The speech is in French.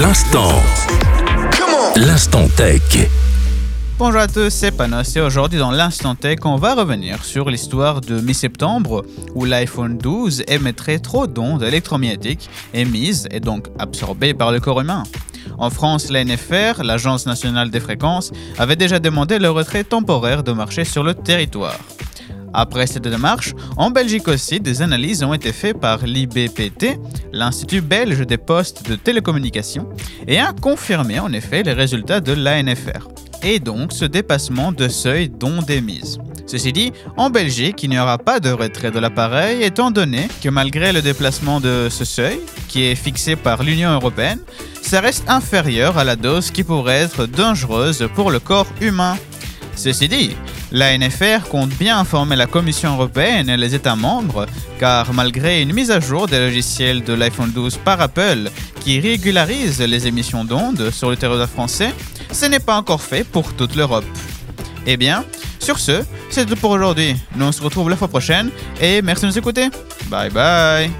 L'instant. L'instant tech. Bonjour à tous, c'est Panos et aujourd'hui dans l'instant tech, on va revenir sur l'histoire de mi-septembre où l'iPhone 12 émettrait trop d'ondes électromagnétiques émises et donc absorbées par le corps humain. En France, l'ANFR, l'Agence nationale des fréquences, avait déjà demandé le retrait temporaire de marché sur le territoire. Après cette démarche, en Belgique aussi, des analyses ont été faites par l'IBPT, l'Institut belge des postes de télécommunications, et a confirmé en effet les résultats de l'ANFR, et donc ce dépassement de seuil d'ondes émises. Ceci dit, en Belgique, il n'y aura pas de retrait de l'appareil étant donné que malgré le déplacement de ce seuil, qui est fixé par l'Union européenne, ça reste inférieur à la dose qui pourrait être dangereuse pour le corps humain. Ceci dit, la NFR compte bien informer la Commission européenne et les États membres, car malgré une mise à jour des logiciels de l'iPhone 12 par Apple qui régularise les émissions d'ondes sur le territoire français, ce n'est pas encore fait pour toute l'Europe. Eh bien, sur ce, c'est tout pour aujourd'hui. Nous on se retrouve la fois prochaine et merci de nous écouter. Bye bye